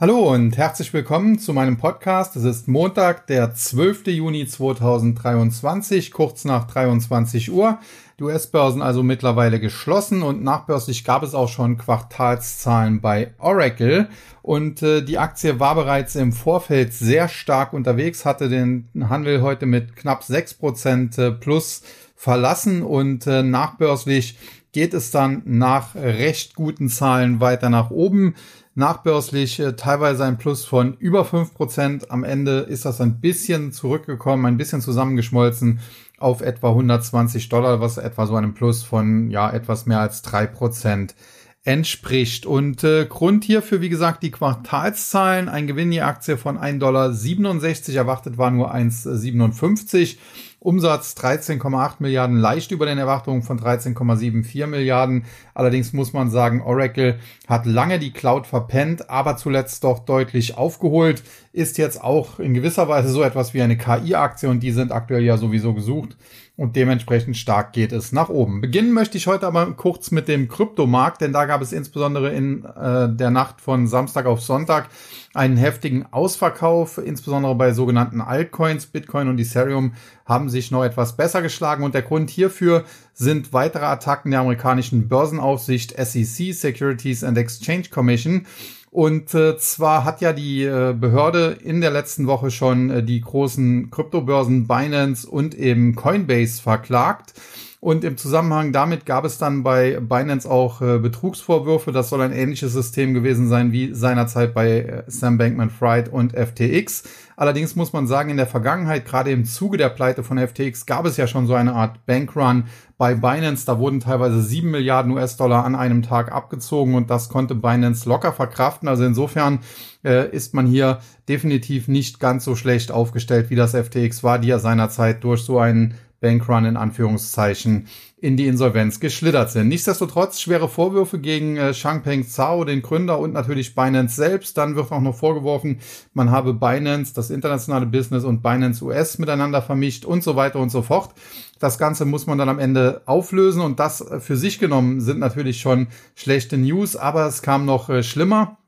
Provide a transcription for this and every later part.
Hallo und herzlich willkommen zu meinem Podcast. Es ist Montag, der 12. Juni 2023, kurz nach 23 Uhr. Die US-Börsen also mittlerweile geschlossen und nachbörslich gab es auch schon Quartalszahlen bei Oracle und äh, die Aktie war bereits im Vorfeld sehr stark unterwegs, hatte den Handel heute mit knapp 6% äh, plus verlassen und äh, nachbörslich geht es dann nach recht guten Zahlen weiter nach oben nachbörslich äh, teilweise ein Plus von über fünf Prozent. Am Ende ist das ein bisschen zurückgekommen, ein bisschen zusammengeschmolzen auf etwa 120 Dollar, was etwa so einem Plus von ja etwas mehr als drei Prozent entspricht. Und äh, Grund hierfür, wie gesagt, die Quartalszahlen. Ein Gewinn je Aktie von 1,67 Dollar erwartet war nur 1,57. Umsatz 13,8 Milliarden, leicht über den Erwartungen von 13,74 Milliarden. Allerdings muss man sagen, Oracle hat lange die Cloud verpennt, aber zuletzt doch deutlich aufgeholt, ist jetzt auch in gewisser Weise so etwas wie eine KI-Aktie und die sind aktuell ja sowieso gesucht und dementsprechend stark geht es nach oben. Beginnen möchte ich heute aber kurz mit dem Kryptomarkt, denn da gab es insbesondere in äh, der Nacht von Samstag auf Sonntag einen heftigen Ausverkauf, insbesondere bei sogenannten Altcoins. Bitcoin und Ethereum haben sich noch etwas besser geschlagen und der Grund hierfür sind weitere Attacken der amerikanischen Börsenaufsicht SEC, Securities and Exchange Commission. Und äh, zwar hat ja die äh, Behörde in der letzten Woche schon äh, die großen Kryptobörsen Binance und eben Coinbase verklagt. Und im Zusammenhang damit gab es dann bei Binance auch äh, Betrugsvorwürfe. Das soll ein ähnliches System gewesen sein wie seinerzeit bei äh, Sam Bankman-Fried und FTX. Allerdings muss man sagen, in der Vergangenheit, gerade im Zuge der Pleite von FTX, gab es ja schon so eine Art Bankrun bei Binance. Da wurden teilweise sieben Milliarden US-Dollar an einem Tag abgezogen und das konnte Binance locker verkraften. Also insofern äh, ist man hier definitiv nicht ganz so schlecht aufgestellt, wie das FTX war, die ja seinerzeit durch so einen Bankrun in Anführungszeichen in die Insolvenz geschlittert sind. Nichtsdestotrotz schwere Vorwürfe gegen äh, Changpeng Zhao, den Gründer und natürlich Binance selbst. Dann wird auch noch vorgeworfen, man habe Binance, das internationale Business und Binance US miteinander vermischt und so weiter und so fort. Das Ganze muss man dann am Ende auflösen und das für sich genommen sind natürlich schon schlechte News, aber es kam noch äh, schlimmer.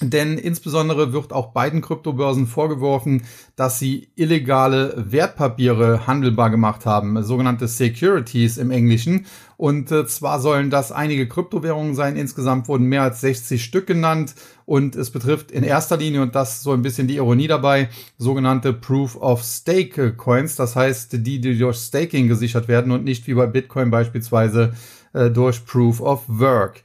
Denn insbesondere wird auch beiden Kryptobörsen vorgeworfen, dass sie illegale Wertpapiere handelbar gemacht haben, sogenannte Securities im Englischen. Und äh, zwar sollen das einige Kryptowährungen sein. Insgesamt wurden mehr als 60 Stück genannt. Und es betrifft in erster Linie, und das so ein bisschen die Ironie dabei, sogenannte Proof of Stake Coins. Das heißt, die, die durch Staking gesichert werden und nicht wie bei Bitcoin beispielsweise äh, durch Proof of Work.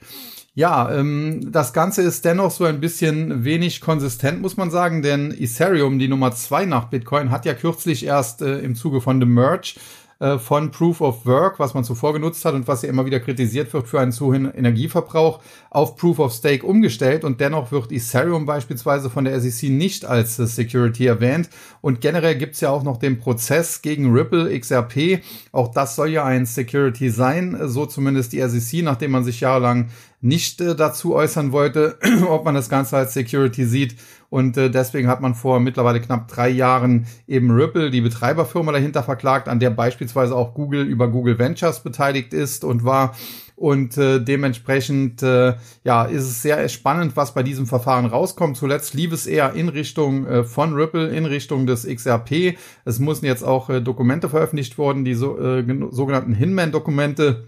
Ja, ähm, das Ganze ist dennoch so ein bisschen wenig konsistent, muss man sagen, denn Ethereum, die Nummer zwei nach Bitcoin, hat ja kürzlich erst äh, im Zuge von The Merge äh, von Proof of Work, was man zuvor genutzt hat und was ja immer wieder kritisiert wird für einen zu hohen Energieverbrauch, auf Proof of Stake umgestellt und dennoch wird Ethereum beispielsweise von der SEC nicht als äh, Security erwähnt. Und generell gibt's ja auch noch den Prozess gegen Ripple XRP, auch das soll ja ein Security sein, so zumindest die SEC, nachdem man sich jahrelang nicht äh, dazu äußern wollte, ob man das Ganze als Security sieht und äh, deswegen hat man vor mittlerweile knapp drei Jahren eben Ripple, die Betreiberfirma dahinter verklagt, an der beispielsweise auch Google über Google Ventures beteiligt ist und war. Und äh, dementsprechend äh, ja, ist es sehr spannend, was bei diesem Verfahren rauskommt. Zuletzt lief es eher in Richtung äh, von Ripple, in Richtung des XRP. Es mussten jetzt auch äh, Dokumente veröffentlicht worden, die so, äh, sogenannten Hinman-Dokumente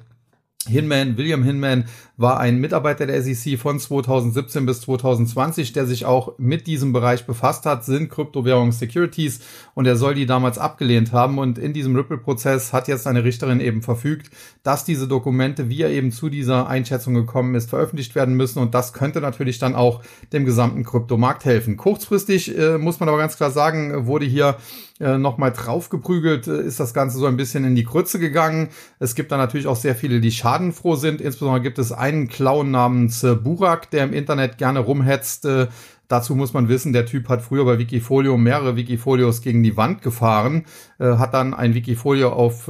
Hinman, William Hinman war ein Mitarbeiter der SEC von 2017 bis 2020, der sich auch mit diesem Bereich befasst hat, sind Kryptowährungen Securities und er soll die damals abgelehnt haben und in diesem Ripple-Prozess hat jetzt eine Richterin eben verfügt, dass diese Dokumente, wie er eben zu dieser Einschätzung gekommen ist, veröffentlicht werden müssen und das könnte natürlich dann auch dem gesamten Kryptomarkt helfen. Kurzfristig äh, muss man aber ganz klar sagen, wurde hier äh, nochmal draufgeprügelt, äh, ist das Ganze so ein bisschen in die Krütze gegangen. Es gibt da natürlich auch sehr viele, die schadenfroh sind. Insbesondere gibt es einen Clown namens äh, Burak, der im Internet gerne rumhetzt. Äh, dazu muss man wissen, der Typ hat früher bei Wikifolio mehrere Wikifolios gegen die Wand gefahren, hat dann ein Wikifolio auf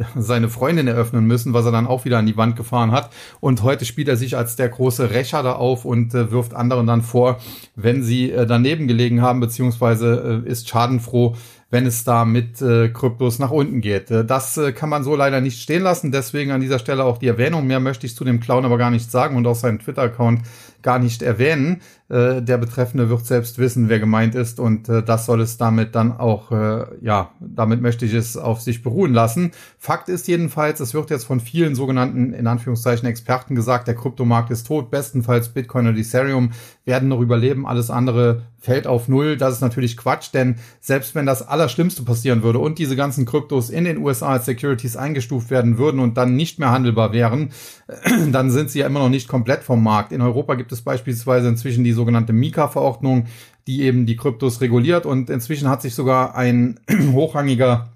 seine Freundin eröffnen müssen, was er dann auch wieder an die Wand gefahren hat. Und heute spielt er sich als der große Rächer da auf und äh, wirft anderen dann vor, wenn sie äh, daneben gelegen haben, beziehungsweise äh, ist schadenfroh, wenn es da mit äh, Kryptos nach unten geht. Äh, das äh, kann man so leider nicht stehen lassen. Deswegen an dieser Stelle auch die Erwähnung. Mehr möchte ich zu dem Clown aber gar nicht sagen und auch seinen Twitter-Account gar nicht erwähnen. Äh, der Betreffende wird selbst wissen, wer gemeint ist und äh, das soll es damit dann auch, äh, ja, damit möchte ich es auf sich beruhen lassen. Fakt ist jedenfalls, es wird jetzt von vielen sogenannten, in Anführungszeichen, Experten gesagt, der Kryptomarkt ist tot, bestenfalls Bitcoin und Ethereum werden noch überleben, alles andere fällt auf Null. Das ist natürlich Quatsch, denn selbst wenn das Allerschlimmste passieren würde und diese ganzen Kryptos in den USA als Securities eingestuft werden würden und dann nicht mehr handelbar wären, dann sind sie ja immer noch nicht komplett vom Markt. In Europa gibt es beispielsweise inzwischen die sogenannte Mika-Verordnung, die eben die Kryptos reguliert und inzwischen hat sich sogar ein hochrangiger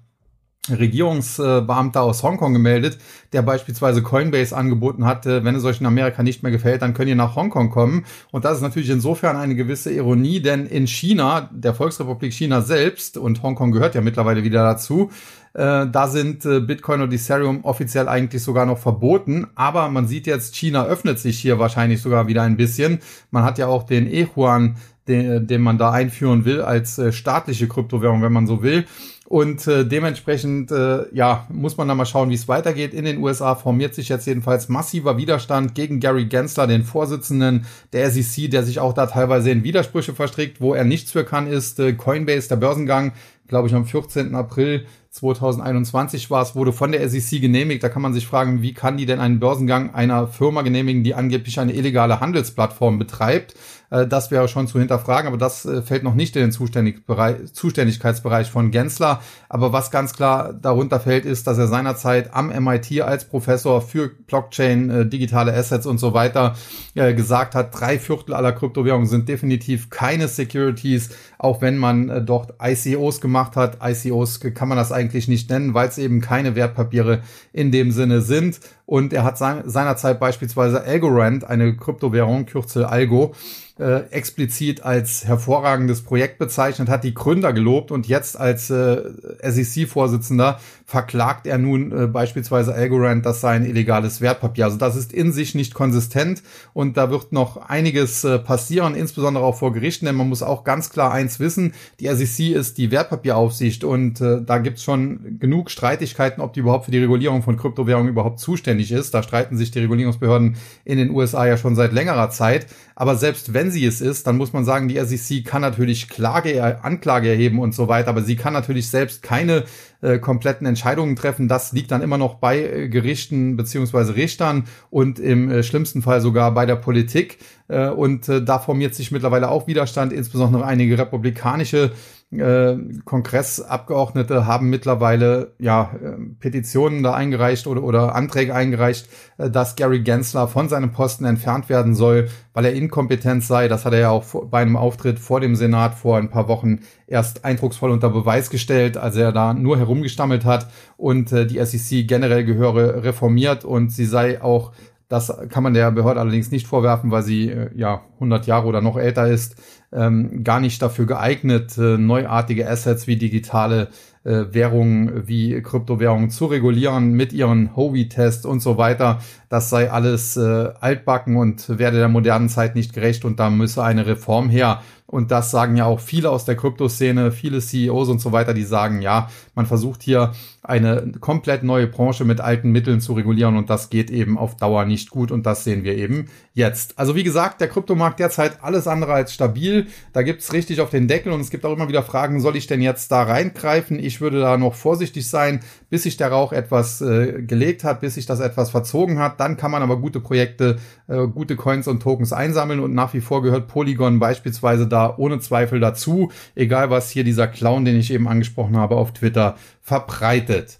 Regierungsbeamter aus Hongkong gemeldet, der beispielsweise Coinbase angeboten hatte, wenn es euch in Amerika nicht mehr gefällt, dann könnt ihr nach Hongkong kommen. Und das ist natürlich insofern eine gewisse Ironie, denn in China, der Volksrepublik China selbst, und Hongkong gehört ja mittlerweile wieder dazu, äh, da sind äh, Bitcoin und Ethereum offiziell eigentlich sogar noch verboten. Aber man sieht jetzt, China öffnet sich hier wahrscheinlich sogar wieder ein bisschen. Man hat ja auch den E-Yuan, den, den man da einführen will als äh, staatliche Kryptowährung, wenn man so will. Und äh, dementsprechend äh, ja, muss man dann mal schauen, wie es weitergeht. In den USA formiert sich jetzt jedenfalls massiver Widerstand gegen Gary Gensler, den Vorsitzenden der SEC, der sich auch da teilweise in Widersprüche verstrickt. Wo er nichts für kann, ist äh, Coinbase, der Börsengang, glaube ich, am 14. April 2021 war es, wurde von der SEC genehmigt. Da kann man sich fragen, wie kann die denn einen Börsengang einer Firma genehmigen, die angeblich eine illegale Handelsplattform betreibt? Äh, das wäre schon zu hinterfragen, aber das äh, fällt noch nicht in den Zuständigkeitsbereich von Gensler. Aber was ganz klar darunter fällt, ist, dass er seinerzeit am MIT als Professor für Blockchain, äh, digitale Assets und so weiter gesagt hat, drei Viertel aller Kryptowährungen sind definitiv keine Securities, auch wenn man dort ICOs gemacht hat. ICOs kann man das eigentlich nicht nennen, weil es eben keine Wertpapiere in dem Sinne sind. Und er hat seinerzeit beispielsweise Algorand, eine Kryptowährung, Kürzel Algo, äh, explizit als hervorragendes Projekt bezeichnet, hat die Gründer gelobt und jetzt als äh, SEC-Vorsitzender verklagt er nun äh, beispielsweise Algorand, das sei ein illegales Wertpapier. Also das ist in sich nicht konsistent und da wird noch einiges äh, passieren, insbesondere auch vor Gerichten, denn man muss auch ganz klar eins wissen, die SEC ist die Wertpapieraufsicht und äh, da gibt's schon genug Streitigkeiten, ob die überhaupt für die Regulierung von Kryptowährungen überhaupt zuständig ist. Da streiten sich die Regulierungsbehörden in den USA ja schon seit längerer Zeit. Aber selbst wenn sie es ist, dann muss man sagen, die SEC kann natürlich Klage, Anklage erheben und so weiter, aber sie kann natürlich selbst keine äh, kompletten Entscheidungen treffen. Das liegt dann immer noch bei äh, Gerichten beziehungsweise Richtern und im äh, schlimmsten Fall sogar bei der Politik. Äh, und äh, da formiert sich mittlerweile auch Widerstand, insbesondere einige republikanische äh, Kongressabgeordnete haben mittlerweile ja äh, Petitionen da eingereicht oder, oder Anträge eingereicht, äh, dass Gary Gensler von seinem Posten entfernt werden soll, weil er inkompetent sei. Das hat er ja auch bei einem Auftritt vor dem Senat vor ein paar Wochen erst eindrucksvoll unter Beweis gestellt, als er da nur herumgestammelt hat und äh, die SEC generell gehöre reformiert und sie sei auch das kann man der Behörde allerdings nicht vorwerfen, weil sie äh, ja 100 Jahre oder noch älter ist, ähm, gar nicht dafür geeignet, äh, neuartige Assets wie digitale äh, Währungen wie Kryptowährungen zu regulieren mit ihren Hovi-Tests und so weiter. Das sei alles äh, altbacken und werde der modernen Zeit nicht gerecht und da müsse eine Reform her. Und das sagen ja auch viele aus der Kryptoszene, viele CEOs und so weiter, die sagen, ja, man versucht hier eine komplett neue Branche mit alten Mitteln zu regulieren und das geht eben auf Dauer nicht gut und das sehen wir eben jetzt. Also wie gesagt, der Kryptomarkt derzeit alles andere als stabil. Da gibt's richtig auf den Deckel und es gibt auch immer wieder Fragen, soll ich denn jetzt da reingreifen? Ich würde da noch vorsichtig sein, bis sich der Rauch etwas äh, gelegt hat, bis sich das etwas verzogen hat. Dann kann man aber gute Projekte, äh, gute Coins und Tokens einsammeln und nach wie vor gehört Polygon beispielsweise da ohne Zweifel dazu, egal was hier dieser Clown, den ich eben angesprochen habe, auf Twitter verbreitet.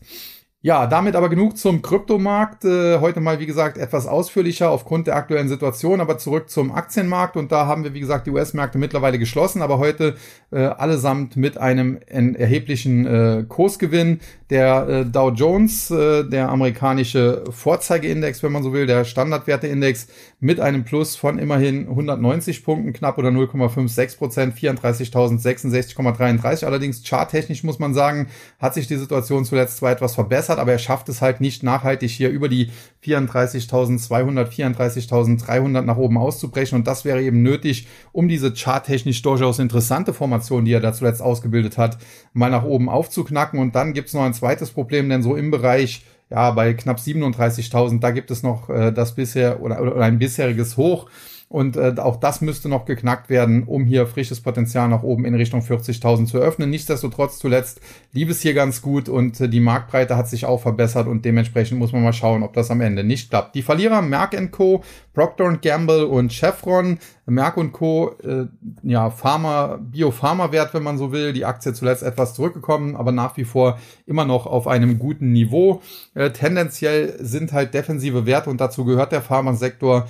Ja, damit aber genug zum Kryptomarkt. Äh, heute mal, wie gesagt, etwas ausführlicher aufgrund der aktuellen Situation, aber zurück zum Aktienmarkt. Und da haben wir, wie gesagt, die US-Märkte mittlerweile geschlossen, aber heute äh, allesamt mit einem erheblichen äh, Kursgewinn. Der äh, Dow Jones, äh, der amerikanische Vorzeigeindex, wenn man so will, der Standardwerteindex mit einem Plus von immerhin 190 Punkten, knapp oder 0,56 Prozent, 34.066,33. Allerdings charttechnisch muss man sagen, hat sich die Situation zuletzt zwar etwas verbessert, verbessert, aber er schafft es halt nicht nachhaltig hier über die 34.200, 34.300 nach oben auszubrechen und das wäre eben nötig, um diese charttechnisch durchaus interessante Formation, die er da zuletzt ausgebildet hat, mal nach oben aufzuknacken und dann gibt's noch ein zweites Problem, denn so im Bereich ja, bei knapp 37.000, da gibt es noch äh, das bisher oder, oder ein bisheriges Hoch. Und äh, auch das müsste noch geknackt werden, um hier frisches Potenzial nach oben in Richtung 40.000 zu öffnen. Nichtsdestotrotz zuletzt lief es hier ganz gut und äh, die Marktbreite hat sich auch verbessert und dementsprechend muss man mal schauen, ob das am Ende nicht klappt. Die Verlierer Merck Co., Procter Gamble und Chevron. Merck Co., äh, ja, Pharma, Biopharma-Wert, wenn man so will. Die Aktie zuletzt etwas zurückgekommen, aber nach wie vor immer noch auf einem guten Niveau. Äh, tendenziell sind halt defensive Werte und dazu gehört der Pharmasektor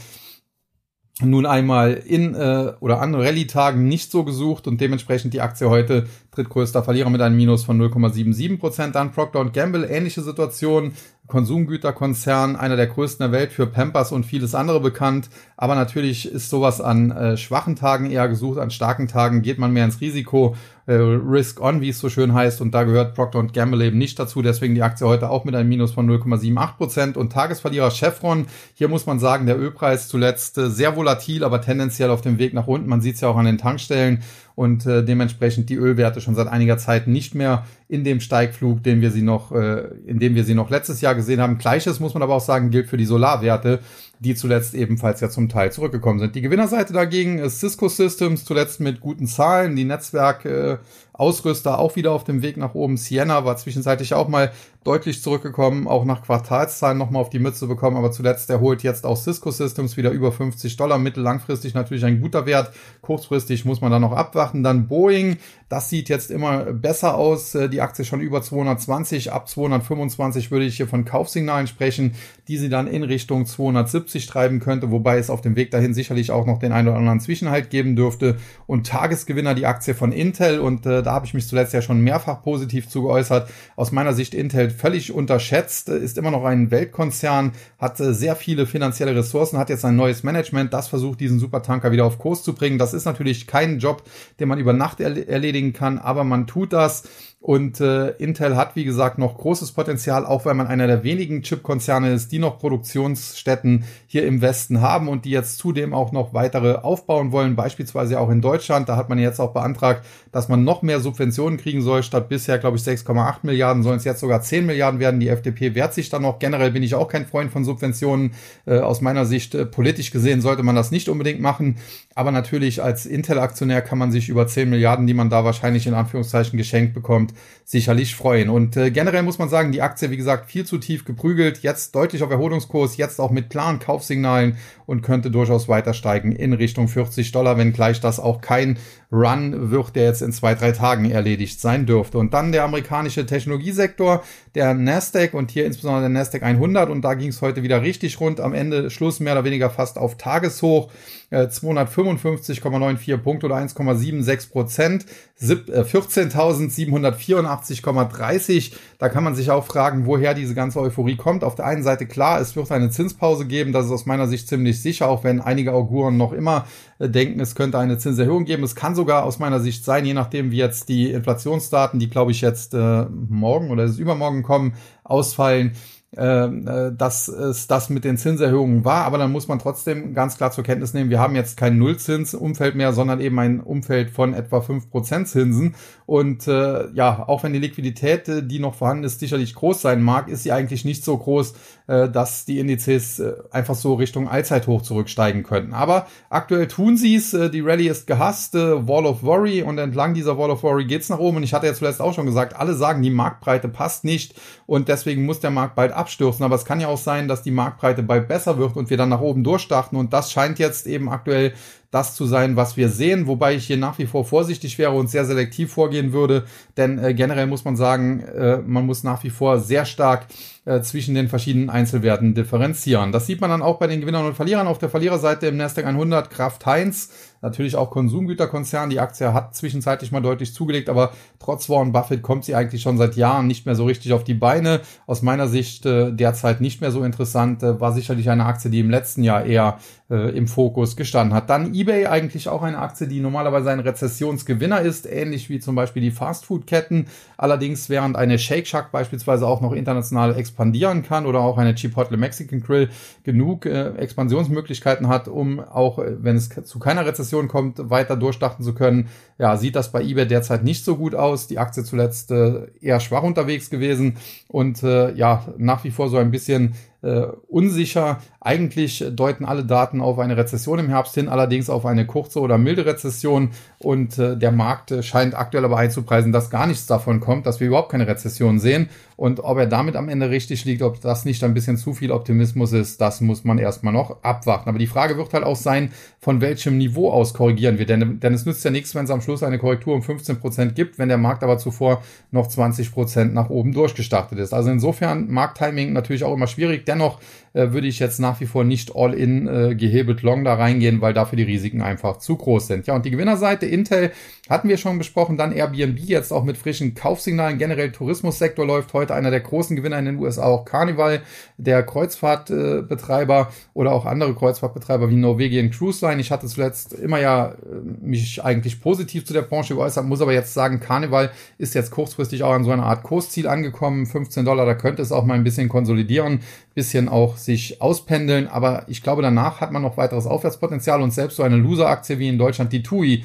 nun einmal in äh, oder an Rallye-Tagen nicht so gesucht und dementsprechend die Aktie heute drittgrößter Verlierer mit einem Minus von 0,77 Prozent. Dann Procter Gamble, ähnliche Situation. Konsumgüterkonzern, einer der größten der Welt für Pampers und vieles andere bekannt. Aber natürlich ist sowas an äh, schwachen Tagen eher gesucht, an starken Tagen geht man mehr ins Risiko, äh, Risk on, wie es so schön heißt. Und da gehört Procter Gamble eben nicht dazu. Deswegen die Aktie heute auch mit einem Minus von 0,78 Prozent. Und Tagesverlierer Chevron, hier muss man sagen, der Ölpreis zuletzt äh, sehr volatil, aber tendenziell auf dem Weg nach unten. Man sieht es ja auch an den Tankstellen und äh, dementsprechend die Ölwerte schon seit einiger Zeit nicht mehr in dem Steigflug, den wir sie noch, äh, in dem wir sie noch letztes Jahr gesehen haben. Gleiches muss man aber auch sagen, gilt für die Solarwerte, die zuletzt ebenfalls ja zum Teil zurückgekommen sind. Die Gewinnerseite dagegen ist Cisco Systems, zuletzt mit guten Zahlen, die Netzwerk äh, Ausrüster auch wieder auf dem Weg nach oben. Sienna war zwischenzeitlich auch mal deutlich zurückgekommen, auch nach Quartalszahlen nochmal auf die Mütze bekommen, aber zuletzt erholt jetzt auch Cisco Systems wieder über 50 Dollar, mittellangfristig natürlich ein guter Wert, kurzfristig muss man da noch abwarten. Dann Boeing, das sieht jetzt immer besser aus, äh, die Aktie schon über 220, ab 225 würde ich hier von Kaufsignalen sprechen, die sie dann in Richtung 270 treiben könnte, wobei es auf dem Weg dahin sicherlich auch noch den einen oder anderen Zwischenhalt geben dürfte. Und Tagesgewinner die Aktie von Intel und äh, da habe ich mich zuletzt ja schon mehrfach positiv zu geäußert. Aus meiner Sicht Intel völlig unterschätzt, ist immer noch ein Weltkonzern, hat äh, sehr viele finanzielle Ressourcen, hat jetzt ein neues Management, das versucht, diesen Supertanker wieder auf Kurs zu bringen. Das ist natürlich kein Job, den man über Nacht erledigen kann, aber man tut das und äh, Intel hat, wie gesagt, noch großes Potenzial, auch weil man einer der wenigen Chip-Konzerne ist, die noch Produktionsstätten hier im Westen haben und die jetzt zudem auch noch weitere aufbauen wollen, beispielsweise auch in Deutschland. Da hat man jetzt auch beantragt, dass man noch mehr Subventionen kriegen soll. Statt bisher, glaube ich, 6,8 Milliarden sollen es jetzt sogar 10 Milliarden werden. Die FDP wehrt sich dann noch. Generell bin ich auch kein Freund von Subventionen. Äh, aus meiner Sicht, äh, politisch gesehen, sollte man das nicht unbedingt machen. Aber natürlich als Intel-Aktionär kann man sich über 10 Milliarden, die man da wahrscheinlich in Anführungszeichen geschenkt bekommt, sicherlich freuen. Und äh, generell muss man sagen, die Aktie, wie gesagt, viel zu tief geprügelt, jetzt deutlich auf Erholungskurs, jetzt auch mit klaren Kaufsignalen und könnte durchaus weiter steigen in Richtung 40 Dollar, wenngleich das auch kein Run wird, der jetzt in zwei, drei Tagen erledigt sein dürfte. Und dann der amerikanische Technologiesektor, der Nasdaq und hier insbesondere der Nasdaq 100 und da ging es heute wieder richtig rund. Am Ende Schluss mehr oder weniger fast auf Tageshoch. 255,94 äh, Punkte oder 1,76 Prozent. 14.784,30. Äh, da kann man sich auch fragen, woher diese ganze Euphorie kommt. Auf der einen Seite klar, es wird eine Zinspause geben. Das ist aus meiner Sicht ziemlich sicher, auch wenn einige Auguren noch immer denken, es könnte eine Zinserhöhung geben. Es kann sogar aus meiner Sicht sein, je nachdem wie jetzt die Inflationsdaten, die glaube ich jetzt äh, morgen oder übermorgen kommen, ausfallen dass es das mit den Zinserhöhungen war, aber dann muss man trotzdem ganz klar zur Kenntnis nehmen, wir haben jetzt kein Nullzinsumfeld mehr, sondern eben ein Umfeld von etwa fünf Prozent Zinsen. Und äh, ja, auch wenn die Liquidität, äh, die noch vorhanden ist, sicherlich groß sein mag, ist sie eigentlich nicht so groß, äh, dass die Indizes äh, einfach so Richtung Allzeithoch zurücksteigen könnten. Aber aktuell tun sie es. Äh, die Rallye ist gehasst, äh, Wall of Worry und entlang dieser Wall of Worry geht's nach oben. Und ich hatte ja zuletzt auch schon gesagt, alle sagen, die Marktbreite passt nicht und deswegen muss der Markt bald abstürzen. Aber es kann ja auch sein, dass die Marktbreite bald besser wird und wir dann nach oben durchstarten. Und das scheint jetzt eben aktuell das zu sein, was wir sehen, wobei ich hier nach wie vor vorsichtig wäre und sehr selektiv vorgehen würde, denn äh, generell muss man sagen, äh, man muss nach wie vor sehr stark äh, zwischen den verschiedenen Einzelwerten differenzieren. Das sieht man dann auch bei den Gewinnern und Verlierern. Auf der Verliererseite im Nasdaq 100 Kraft Heinz, natürlich auch Konsumgüterkonzern. Die Aktie hat zwischenzeitlich mal deutlich zugelegt, aber trotz Warren Buffett kommt sie eigentlich schon seit Jahren nicht mehr so richtig auf die Beine. Aus meiner Sicht äh, derzeit nicht mehr so interessant. Äh, war sicherlich eine Aktie, die im letzten Jahr eher äh, im Fokus gestanden hat. Dann eBay eigentlich auch eine Aktie, die normalerweise ein Rezessionsgewinner ist, ähnlich wie zum Beispiel die Fastfood-Ketten. Allerdings während eine Shake Shack beispielsweise auch noch international expandieren kann oder auch eine Chipotle Mexican Grill genug äh, Expansionsmöglichkeiten hat, um auch, äh, wenn es zu keiner Rezession kommt, weiter durchstarten zu können. Ja, sieht das bei eBay derzeit nicht so gut aus. Die Aktie zuletzt äh, eher schwach unterwegs gewesen und äh, ja, nach wie vor so ein bisschen äh, unsicher. Eigentlich deuten alle Daten auf eine Rezession im Herbst hin, allerdings auf eine kurze oder milde Rezession. Und äh, der Markt äh, scheint aktuell aber einzupreisen, dass gar nichts davon kommt, dass wir überhaupt keine Rezession sehen. Und ob er damit am Ende richtig liegt, ob das nicht ein bisschen zu viel Optimismus ist, das muss man erstmal noch abwarten. Aber die Frage wird halt auch sein, von welchem Niveau aus korrigieren wir. Denn, denn es nützt ja nichts, wenn es am Schluss eine Korrektur um 15 Prozent gibt, wenn der Markt aber zuvor noch 20 Prozent nach oben durchgestartet ist. Also insofern Markttiming natürlich auch immer schwierig. Dennoch äh, würde ich jetzt nach wie vor nicht all in äh, gehebelt long da reingehen, weil dafür die Risiken einfach zu groß sind. Ja, und die Gewinnerseite Intel hatten wir schon besprochen, dann Airbnb jetzt auch mit frischen Kaufsignalen. Generell Tourismussektor läuft heute einer der großen Gewinner in den USA, auch Carnival, der Kreuzfahrtbetreiber oder auch andere Kreuzfahrtbetreiber wie Norwegian Cruise Line. Ich hatte zuletzt immer ja äh, mich eigentlich positiv zu der Branche geäußert, muss aber jetzt sagen, Carnival ist jetzt kurzfristig auch an so einer Art Kursziel angekommen. 15 Dollar, da könnte es auch mal ein bisschen konsolidieren, bisschen auch sich auspendeln, aber ich glaube, danach hat man noch weiteres Aufwärtspotenzial und selbst so eine Loser-Aktie wie in Deutschland, die TUI,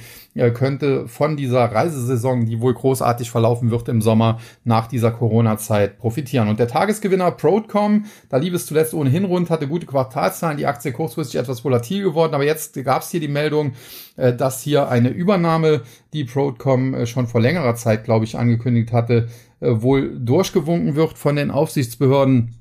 könnte von dieser Reisesaison, die wohl großartig verlaufen wird im Sommer, nach dieser Corona-Zeit profitieren. Und der Tagesgewinner Broadcom, da lief es zuletzt ohnehin rund, hatte gute Quartalzahlen, die Aktie kurzfristig etwas volatil geworden, aber jetzt gab es hier die Meldung, äh, dass hier eine Übernahme, die Broadcom äh, schon vor längerer Zeit, glaube ich, angekündigt hatte, äh, wohl durchgewunken wird von den Aufsichtsbehörden.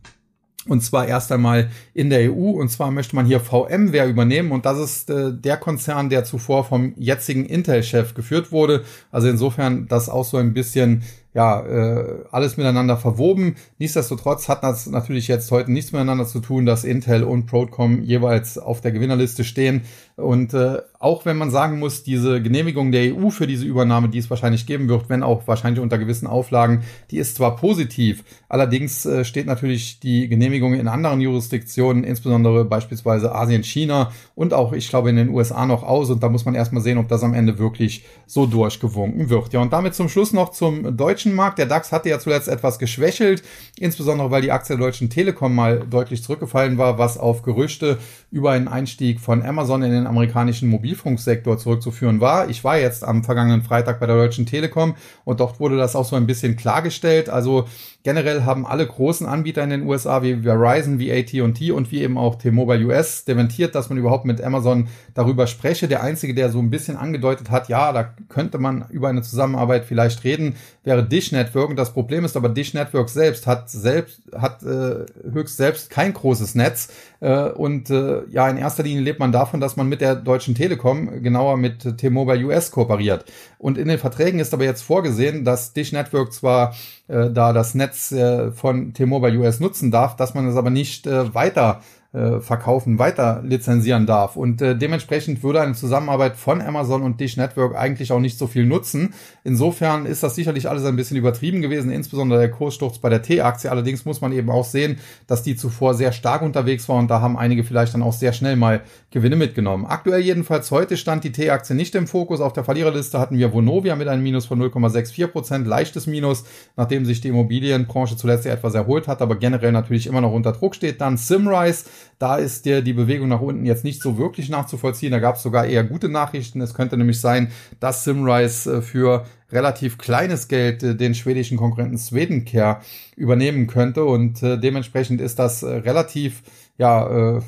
Und zwar erst einmal in der EU. Und zwar möchte man hier VMware übernehmen. Und das ist äh, der Konzern, der zuvor vom jetzigen Intel-Chef geführt wurde. Also insofern das auch so ein bisschen ja, äh, alles miteinander verwoben. Nichtsdestotrotz hat das natürlich jetzt heute nichts miteinander zu tun, dass Intel und Broadcom jeweils auf der Gewinnerliste stehen. Und äh, auch wenn man sagen muss, diese Genehmigung der EU für diese Übernahme, die es wahrscheinlich geben wird, wenn auch wahrscheinlich unter gewissen Auflagen, die ist zwar positiv, allerdings äh, steht natürlich die Genehmigung in anderen Jurisdiktionen, insbesondere beispielsweise Asien, China und auch, ich glaube, in den USA noch aus. Und da muss man erstmal sehen, ob das am Ende wirklich so durchgewunken wird. Ja, und damit zum Schluss noch zum deutschen Markt. Der DAX hatte ja zuletzt etwas geschwächelt, insbesondere weil die Aktie der Deutschen Telekom mal deutlich zurückgefallen war, was auf Gerüchte über einen Einstieg von Amazon in den amerikanischen Mobilfunksektor zurückzuführen war. Ich war jetzt am vergangenen Freitag bei der Deutschen Telekom und dort wurde das auch so ein bisschen klargestellt. Also Generell haben alle großen Anbieter in den USA wie Verizon, wie AT&T und wie eben auch T-Mobile US dementiert, dass man überhaupt mit Amazon darüber spreche. Der einzige, der so ein bisschen angedeutet hat, ja, da könnte man über eine Zusammenarbeit vielleicht reden, wäre Dish Network. Und das Problem ist aber, Dish Network selbst hat selbst hat äh, höchst selbst kein großes Netz. Äh, und äh, ja, in erster Linie lebt man davon, dass man mit der Deutschen Telekom, genauer mit T-Mobile US kooperiert. Und in den Verträgen ist aber jetzt vorgesehen, dass Dish Network zwar äh, da das Netz äh, von T-Mobile US nutzen darf, dass man es aber nicht äh, weiter äh, verkaufen, weiter lizenzieren darf. Und äh, dementsprechend würde eine Zusammenarbeit von Amazon und Dish Network eigentlich auch nicht so viel nutzen. Insofern ist das sicherlich alles ein bisschen übertrieben gewesen, insbesondere der Kurssturz bei der T-Aktie. Allerdings muss man eben auch sehen, dass die zuvor sehr stark unterwegs war und da haben einige vielleicht dann auch sehr schnell mal Gewinne mitgenommen. Aktuell jedenfalls heute stand die T-Aktie nicht im Fokus. Auf der Verliererliste hatten wir Vonovia mit einem Minus von 0,64 Prozent, leichtes Minus, nachdem sich die Immobilienbranche zuletzt etwas erholt hat, aber generell natürlich immer noch unter Druck steht. Dann Simrise da ist dir die Bewegung nach unten jetzt nicht so wirklich nachzuvollziehen. Da gab es sogar eher gute Nachrichten. Es könnte nämlich sein, dass Simrise äh, für relativ kleines Geld äh, den schwedischen Konkurrenten Swedencare übernehmen könnte und äh, dementsprechend ist das relativ ja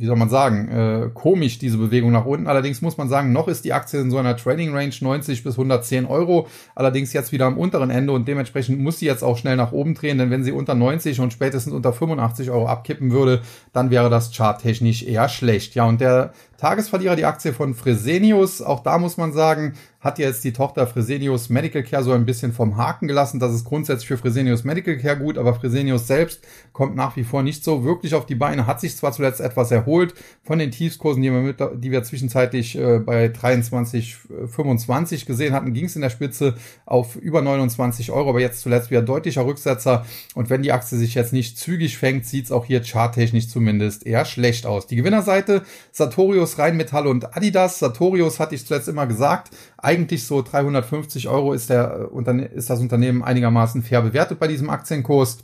wie soll man sagen, äh, komisch, diese Bewegung nach unten. Allerdings muss man sagen, noch ist die Aktie in so einer Trading Range 90 bis 110 Euro. Allerdings jetzt wieder am unteren Ende und dementsprechend muss sie jetzt auch schnell nach oben drehen, denn wenn sie unter 90 und spätestens unter 85 Euro abkippen würde, dann wäre das charttechnisch eher schlecht. Ja, und der Tagesverlierer, die Aktie von Fresenius, auch da muss man sagen, hat jetzt die Tochter Fresenius Medical Care so ein bisschen vom Haken gelassen. Das ist grundsätzlich für Fresenius Medical Care gut, aber Fresenius selbst kommt nach wie vor nicht so wirklich auf die Beine, hat sich zwar zuletzt etwas erholt von den Tiefskursen, die wir, mit, die wir zwischenzeitlich äh, bei 23, 25 gesehen hatten, ging es in der Spitze auf über 29 Euro, aber jetzt zuletzt wieder deutlicher Rücksetzer. Und wenn die Aktie sich jetzt nicht zügig fängt, sieht es auch hier charttechnisch zumindest eher schlecht aus. Die Gewinnerseite Sartorius, Rheinmetall und Adidas. Sartorius hatte ich zuletzt immer gesagt, eigentlich so 350 Euro ist, der, äh, ist das Unternehmen einigermaßen fair bewertet bei diesem Aktienkurs.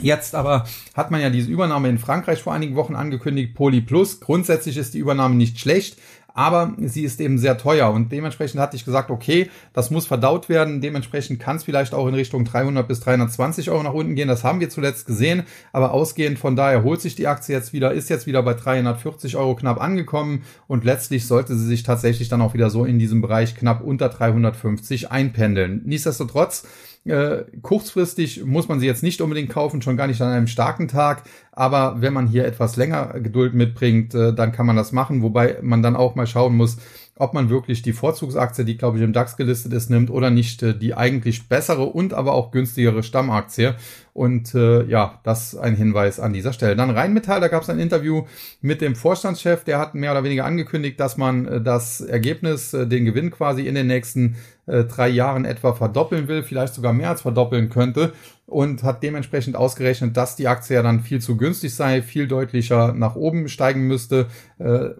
Jetzt aber hat man ja diese Übernahme in Frankreich vor einigen Wochen angekündigt, Poly Plus. Grundsätzlich ist die Übernahme nicht schlecht, aber sie ist eben sehr teuer und dementsprechend hatte ich gesagt, okay, das muss verdaut werden. Dementsprechend kann es vielleicht auch in Richtung 300 bis 320 Euro nach unten gehen. Das haben wir zuletzt gesehen, aber ausgehend von daher holt sich die Aktie jetzt wieder, ist jetzt wieder bei 340 Euro knapp angekommen und letztlich sollte sie sich tatsächlich dann auch wieder so in diesem Bereich knapp unter 350 einpendeln. Nichtsdestotrotz äh, kurzfristig muss man sie jetzt nicht unbedingt kaufen, schon gar nicht an einem starken Tag. Aber wenn man hier etwas länger Geduld mitbringt, äh, dann kann man das machen. Wobei man dann auch mal schauen muss, ob man wirklich die Vorzugsaktie, die glaube ich im DAX gelistet ist, nimmt oder nicht äh, die eigentlich bessere und aber auch günstigere Stammaktie. Und äh, ja, das ein Hinweis an dieser Stelle. Dann Rheinmetall, da gab es ein Interview mit dem Vorstandschef, der hat mehr oder weniger angekündigt, dass man äh, das Ergebnis, äh, den Gewinn quasi in den nächsten äh, drei Jahren etwa verdoppeln will, vielleicht sogar mehr als verdoppeln könnte und hat dementsprechend ausgerechnet, dass die Aktie ja dann viel zu günstig sei, viel deutlicher nach oben steigen müsste. Äh,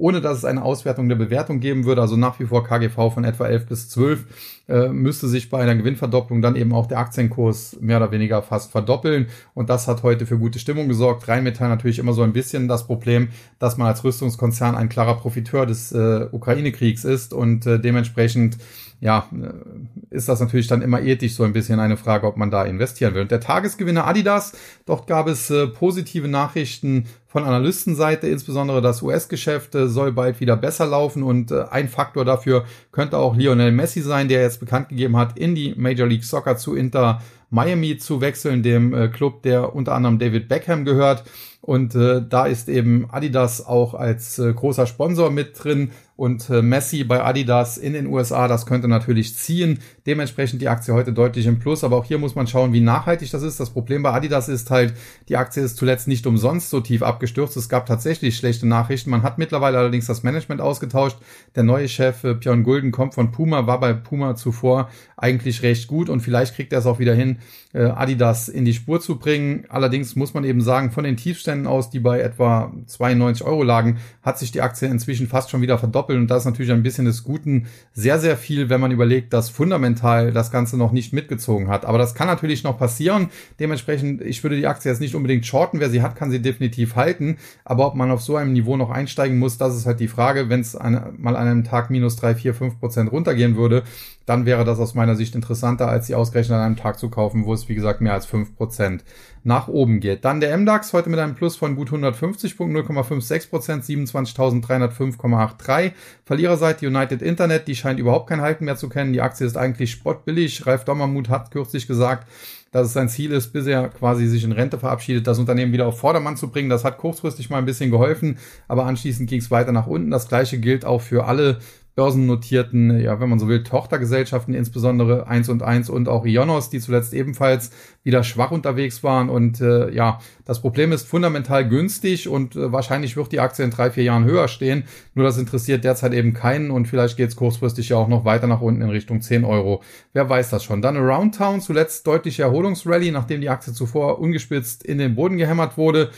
ohne dass es eine Auswertung der Bewertung geben würde, also nach wie vor KGV von etwa 11 bis 12, äh, müsste sich bei einer Gewinnverdopplung dann eben auch der Aktienkurs mehr oder weniger fast verdoppeln. Und das hat heute für gute Stimmung gesorgt. Rheinmetall natürlich immer so ein bisschen das Problem, dass man als Rüstungskonzern ein klarer Profiteur des äh, Ukraine-Kriegs ist und äh, dementsprechend ja, äh, ist das natürlich dann immer ethisch so ein bisschen eine Frage, ob man da investieren will. Und der Tagesgewinner Adidas, dort gab es äh, positive Nachrichten von Analystenseite, insbesondere das US-Geschäft äh, soll bald wieder besser laufen und äh, ein Faktor dafür könnte auch Lionel Messi sein, der jetzt bekannt gegeben hat, in die Major League Soccer zu Inter Miami zu wechseln, dem äh, Club, der unter anderem David Beckham gehört. Und äh, da ist eben Adidas auch als äh, großer Sponsor mit drin und äh, Messi bei Adidas in den USA, das könnte natürlich ziehen. Dementsprechend die Aktie heute deutlich im Plus, aber auch hier muss man schauen, wie nachhaltig das ist. Das Problem bei Adidas ist halt, die Aktie ist zuletzt nicht umsonst so tief abgestürzt. Es gab tatsächlich schlechte Nachrichten. Man hat mittlerweile allerdings das Management ausgetauscht. Der neue Chef äh, Björn Gulden kommt von Puma, war bei Puma zuvor eigentlich recht gut und vielleicht kriegt er es auch wieder hin, äh, Adidas in die Spur zu bringen. Allerdings muss man eben sagen, von den Tiefständen aus, die bei etwa 92 Euro lagen, hat sich die Aktie inzwischen fast schon wieder verdoppelt doppeln. Und das ist natürlich ein bisschen des Guten sehr, sehr viel, wenn man überlegt, dass fundamental das Ganze noch nicht mitgezogen hat. Aber das kann natürlich noch passieren. Dementsprechend, ich würde die Aktie jetzt nicht unbedingt shorten. Wer sie hat, kann sie definitiv halten. Aber ob man auf so einem Niveau noch einsteigen muss, das ist halt die Frage. Wenn es mal an einem Tag minus drei, vier, fünf Prozent runtergehen würde, dann wäre das aus meiner Sicht interessanter, als sie ausgerechnet an einem Tag zu kaufen, wo es, wie gesagt, mehr als fünf Prozent nach oben geht. Dann der MDAX heute mit einem Plus von gut 150 Punkten, 0,56 Prozent, 27.305,83. Verliererseite United Internet, die scheint überhaupt kein Halten mehr zu kennen. Die Aktie ist eigentlich spottbillig. Ralf Dommermuth hat kürzlich gesagt, dass es sein Ziel ist, bisher quasi sich in Rente verabschiedet, das Unternehmen wieder auf Vordermann zu bringen. Das hat kurzfristig mal ein bisschen geholfen, aber anschließend ging es weiter nach unten. Das gleiche gilt auch für alle börsennotierten, ja, wenn man so will, Tochtergesellschaften, insbesondere 1 und 1 und auch Ionos, die zuletzt ebenfalls wieder schwach unterwegs waren. Und äh, ja, das Problem ist fundamental günstig und äh, wahrscheinlich wird die Aktie in drei, vier Jahren höher stehen. Nur das interessiert derzeit eben keinen und vielleicht geht es kurzfristig ja auch noch weiter nach unten in Richtung 10 Euro. Wer weiß das schon. Dann Around Town, zuletzt deutliche Erholungsrallye, nachdem die Aktie zuvor ungespitzt in den Boden gehämmert wurde.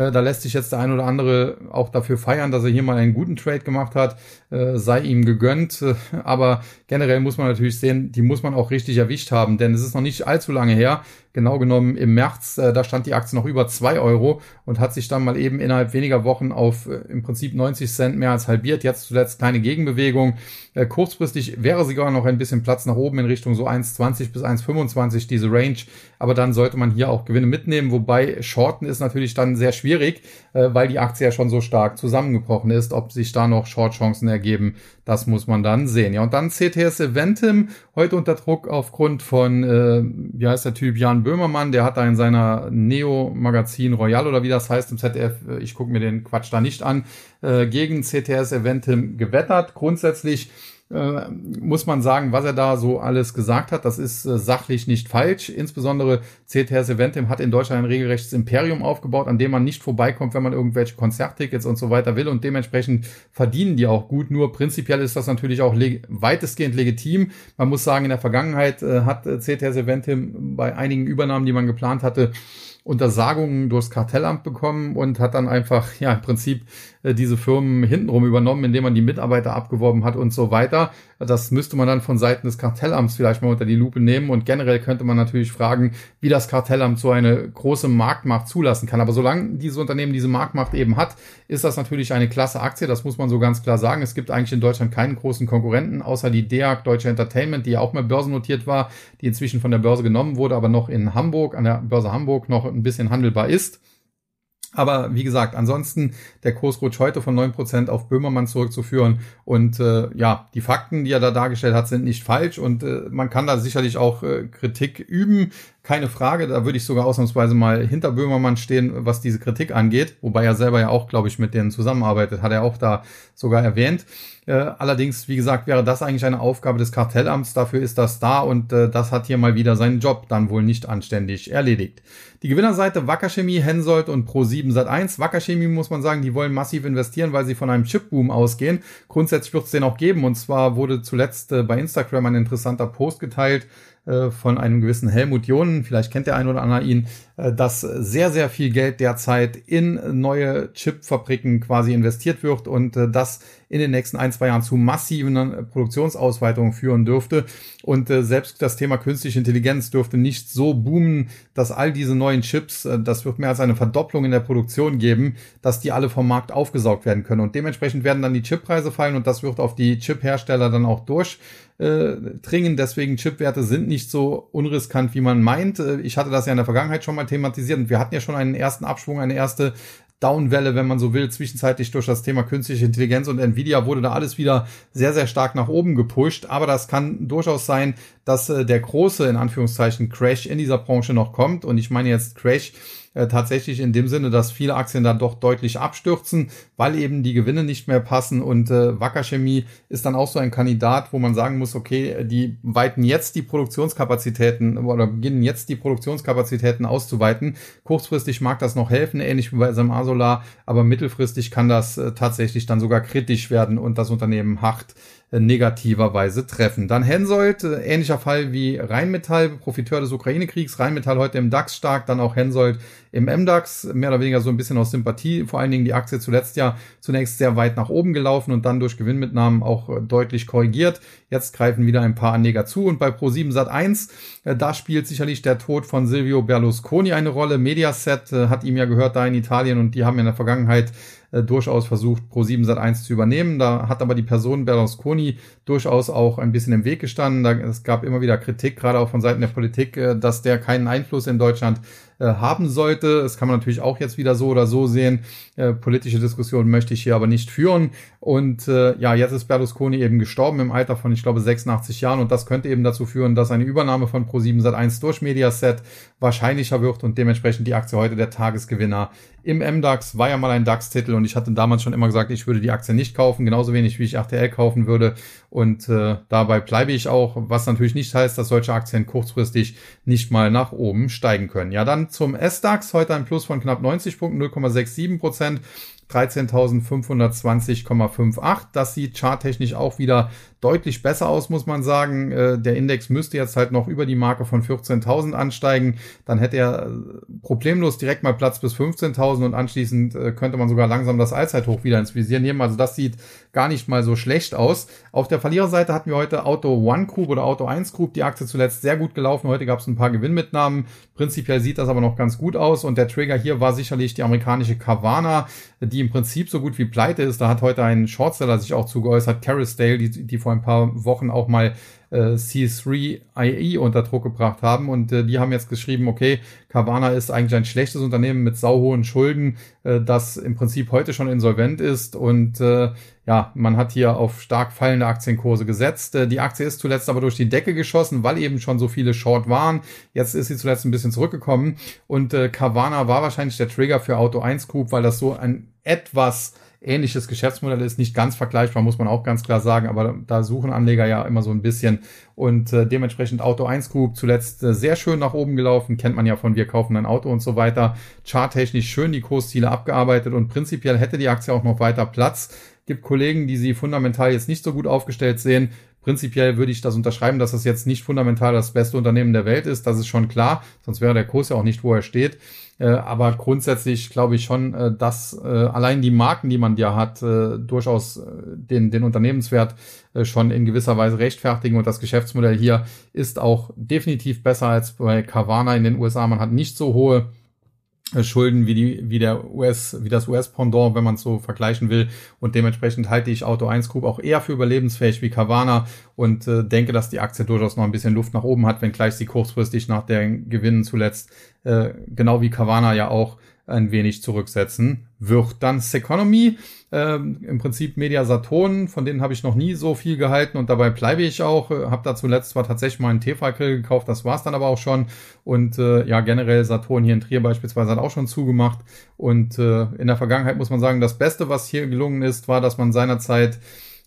Äh, da lässt sich jetzt der ein oder andere auch dafür feiern, dass er hier mal einen guten Trade gemacht hat. Äh, sei ihm gegönnt. Äh, aber generell muss man natürlich sehen, die muss man auch richtig erwischt haben, denn es ist noch nicht allzu lange her, genau genommen im März, äh, da stand die Aktie noch über zwei Euro und hat sich dann mal eben innerhalb weniger Wochen auf äh, im Prinzip 90 Cent mehr als halbiert. Jetzt zuletzt kleine Gegenbewegung. Äh, kurzfristig wäre sogar noch ein bisschen Platz nach oben in Richtung so 1,20 bis 1,25 diese Range. Aber dann sollte man hier auch Gewinne mitnehmen. Wobei Shorten ist natürlich dann sehr schwierig, äh, weil die Aktie ja schon so stark zusammengebrochen ist. Ob sich da noch Short-Chancen ergeben, das muss man dann sehen. Ja, und dann CTS Eventim heute unter Druck aufgrund von, äh, wie heißt der Typ, Jan Böhmermann, der hat da in seiner Neo-Magazin Royal oder wie das heißt im ZDF, äh, ich gucke mir den Quatsch da nicht an, äh, gegen CTS Eventim gewettert. Grundsätzlich äh, muss man sagen, was er da so alles gesagt hat, das ist äh, sachlich nicht falsch. Insbesondere CTS Eventim hat in Deutschland ein regelrechtes Imperium aufgebaut, an dem man nicht vorbeikommt, wenn man irgendwelche Konzerttickets und so weiter will und dementsprechend verdienen die auch gut. Nur prinzipiell ist das natürlich auch leg weitestgehend legitim. Man muss sagen, in der Vergangenheit äh, hat äh, CTS Eventim bei einigen Übernahmen, die man geplant hatte, Untersagungen durchs Kartellamt bekommen und hat dann einfach, ja, im Prinzip äh, diese Firmen hintenrum übernommen, indem man die Mitarbeiter abgeworben hat und so weiter. Das müsste man dann von Seiten des Kartellamts vielleicht mal unter die Lupe nehmen und generell könnte man natürlich fragen, wie das Kartellamt so eine große Marktmacht zulassen kann. Aber solange dieses Unternehmen diese Marktmacht eben hat, ist das natürlich eine klasse Aktie. Das muss man so ganz klar sagen. Es gibt eigentlich in Deutschland keinen großen Konkurrenten, außer die DEAG Deutsche Entertainment, die ja auch mal börsennotiert war, die inzwischen von der Börse genommen wurde, aber noch in Hamburg, an der Börse Hamburg noch ein bisschen handelbar ist. Aber wie gesagt, ansonsten der Kursrutsch heute von neun Prozent auf Böhmermann zurückzuführen. Und äh, ja, die Fakten, die er da dargestellt hat, sind nicht falsch. Und äh, man kann da sicherlich auch äh, Kritik üben. Keine Frage, da würde ich sogar ausnahmsweise mal hinter Böhmermann stehen, was diese Kritik angeht. Wobei er selber ja auch, glaube ich, mit denen zusammenarbeitet, hat er auch da sogar erwähnt. Äh, allerdings, wie gesagt, wäre das eigentlich eine Aufgabe des Kartellamts. Dafür ist das da und äh, das hat hier mal wieder seinen Job dann wohl nicht anständig erledigt. Die Gewinnerseite Wacker Chemie, Hensoldt und Pro7 Sat1. Wacker Chemie muss man sagen, die wollen massiv investieren, weil sie von einem Chipboom ausgehen. Grundsätzlich wird es den auch geben und zwar wurde zuletzt äh, bei Instagram ein interessanter Post geteilt äh, von einem gewissen Helmut Jonen, vielleicht kennt der ein oder andere ihn, dass sehr, sehr viel Geld derzeit in neue Chipfabriken quasi investiert wird und äh, das in den nächsten ein, zwei Jahren zu massiven Produktionsausweitungen führen dürfte. Und selbst das Thema künstliche Intelligenz dürfte nicht so boomen, dass all diese neuen Chips, das wird mehr als eine Verdopplung in der Produktion geben, dass die alle vom Markt aufgesaugt werden können. Und dementsprechend werden dann die Chippreise fallen und das wird auf die Chiphersteller dann auch durch äh, dringen. Deswegen Chipwerte sind nicht so unriskant, wie man meint. Äh, ich hatte das ja in der Vergangenheit schon mal thematisiert und wir hatten ja schon einen ersten Abschwung, eine erste Downwelle, wenn man so will, zwischenzeitlich durch das Thema künstliche Intelligenz und Nvidia wurde da alles wieder sehr, sehr stark nach oben gepusht. Aber das kann durchaus sein, dass äh, der große, in Anführungszeichen, Crash in dieser Branche noch kommt. Und ich meine jetzt Crash äh, tatsächlich in dem Sinne, dass viele Aktien dann doch deutlich abstürzen, weil eben die Gewinne nicht mehr passen und äh, Wacker ist dann auch so ein Kandidat, wo man sagen muss, okay, die weiten jetzt die Produktionskapazitäten oder beginnen jetzt die Produktionskapazitäten auszuweiten. Kurzfristig mag das noch helfen, ähnlich wie bei SMA Solar, aber mittelfristig kann das äh, tatsächlich dann sogar kritisch werden und das Unternehmen hart negativerweise treffen. Dann Hensoldt, äh, ähnlicher Fall wie Rheinmetall, Profiteur des Ukraine-Kriegs. Rheinmetall heute im DAX stark, dann auch Hensoldt im MDAX, mehr oder weniger so ein bisschen aus Sympathie. Vor allen Dingen die Aktie zuletzt ja zunächst sehr weit nach oben gelaufen und dann durch Gewinnmitnahmen auch äh, deutlich korrigiert. Jetzt greifen wieder ein paar Anleger zu und bei Pro7 Sat 1, äh, da spielt sicherlich der Tod von Silvio Berlusconi eine Rolle. Mediaset hat ihm ja gehört da in Italien und die haben in der Vergangenheit äh, durchaus versucht, Pro7 Sat1 zu übernehmen. Da hat aber die Person Berlusconi durchaus auch ein bisschen im Weg gestanden. Da, es gab immer wieder Kritik, gerade auch von Seiten der Politik, äh, dass der keinen Einfluss in Deutschland äh, haben sollte. Das kann man natürlich auch jetzt wieder so oder so sehen. Äh, politische Diskussion möchte ich hier aber nicht führen. Und äh, ja, jetzt ist Berlusconi eben gestorben im Alter von, ich glaube, 86 Jahren. Und das könnte eben dazu führen, dass eine Übernahme von Pro7 Sat1 durch Mediaset wahrscheinlicher wird und dementsprechend die Aktie heute der Tagesgewinner im MDAX war ja mal ein DAX-Titel und ich hatte damals schon immer gesagt, ich würde die Aktie nicht kaufen, genauso wenig wie ich RTL kaufen würde. Und äh, dabei bleibe ich auch, was natürlich nicht heißt, dass solche Aktien kurzfristig nicht mal nach oben steigen können. Ja, dann zum S-DAX, heute ein Plus von knapp 90 Punkten, 0,67 Prozent. 13.520,58. Das sieht charttechnisch auch wieder deutlich besser aus, muss man sagen. Äh, der Index müsste jetzt halt noch über die Marke von 14.000 ansteigen. Dann hätte er äh, problemlos direkt mal Platz bis 15.000 und anschließend äh, könnte man sogar langsam das Allzeithoch wieder ins Visier nehmen. Also das sieht gar nicht mal so schlecht aus. Auf der Verliererseite hatten wir heute Auto One Group oder Auto 1 Group. Die Aktie zuletzt sehr gut gelaufen. Heute gab es ein paar Gewinnmitnahmen. Prinzipiell sieht das aber noch ganz gut aus. Und der Trigger hier war sicherlich die amerikanische Carvana, die im Prinzip so gut wie pleite ist. Da hat heute ein Shortseller sich auch zugeäußert, Carisdale, die, die vor ein paar Wochen auch mal äh, C3IE unter Druck gebracht haben. Und äh, die haben jetzt geschrieben, okay, Carvana ist eigentlich ein schlechtes Unternehmen mit sauhohen Schulden, äh, das im Prinzip heute schon insolvent ist. Und äh, ja, man hat hier auf stark fallende Aktienkurse gesetzt. Äh, die Aktie ist zuletzt aber durch die Decke geschossen, weil eben schon so viele Short waren. Jetzt ist sie zuletzt ein bisschen zurückgekommen. Und äh, Carvana war wahrscheinlich der Trigger für Auto 1 Group, weil das so ein etwas ähnliches Geschäftsmodell ist. Nicht ganz vergleichbar, muss man auch ganz klar sagen, aber da suchen Anleger ja immer so ein bisschen. Und äh, dementsprechend Auto 1 Group zuletzt äh, sehr schön nach oben gelaufen, kennt man ja von Wir kaufen ein Auto und so weiter. Charttechnisch schön die Kursziele abgearbeitet und prinzipiell hätte die Aktie auch noch weiter Platz. Gibt Kollegen, die sie fundamental jetzt nicht so gut aufgestellt sehen. Prinzipiell würde ich das unterschreiben, dass das jetzt nicht fundamental das beste Unternehmen der Welt ist. Das ist schon klar. Sonst wäre der Kurs ja auch nicht, wo er steht. Äh, aber grundsätzlich glaube ich schon, äh, dass äh, allein die Marken, die man ja hat, durchaus den, den Unternehmenswert schon in gewisser Weise rechtfertigen. Und das Geschäftsmodell hier ist auch definitiv besser als bei Carvana in den USA. Man hat nicht so hohe Schulden wie die wie der US wie das US Pendant, wenn man so vergleichen will. Und dementsprechend halte ich Auto 1 Group auch eher für überlebensfähig wie Carvana und äh, denke, dass die Aktie durchaus noch ein bisschen Luft nach oben hat, wenngleich sie kurzfristig nach den Gewinnen zuletzt äh, genau wie Carvana ja auch ein wenig zurücksetzen wird. Dann Seconomy, äh, im Prinzip Media Saturn, von denen habe ich noch nie so viel gehalten und dabei bleibe ich auch. Äh, habe da zuletzt zwar tatsächlich mal einen Tefal-Grill gekauft, das war's dann aber auch schon. Und äh, ja, generell Saturn hier in Trier beispielsweise hat auch schon zugemacht. Und äh, in der Vergangenheit muss man sagen, das Beste, was hier gelungen ist, war, dass man seinerzeit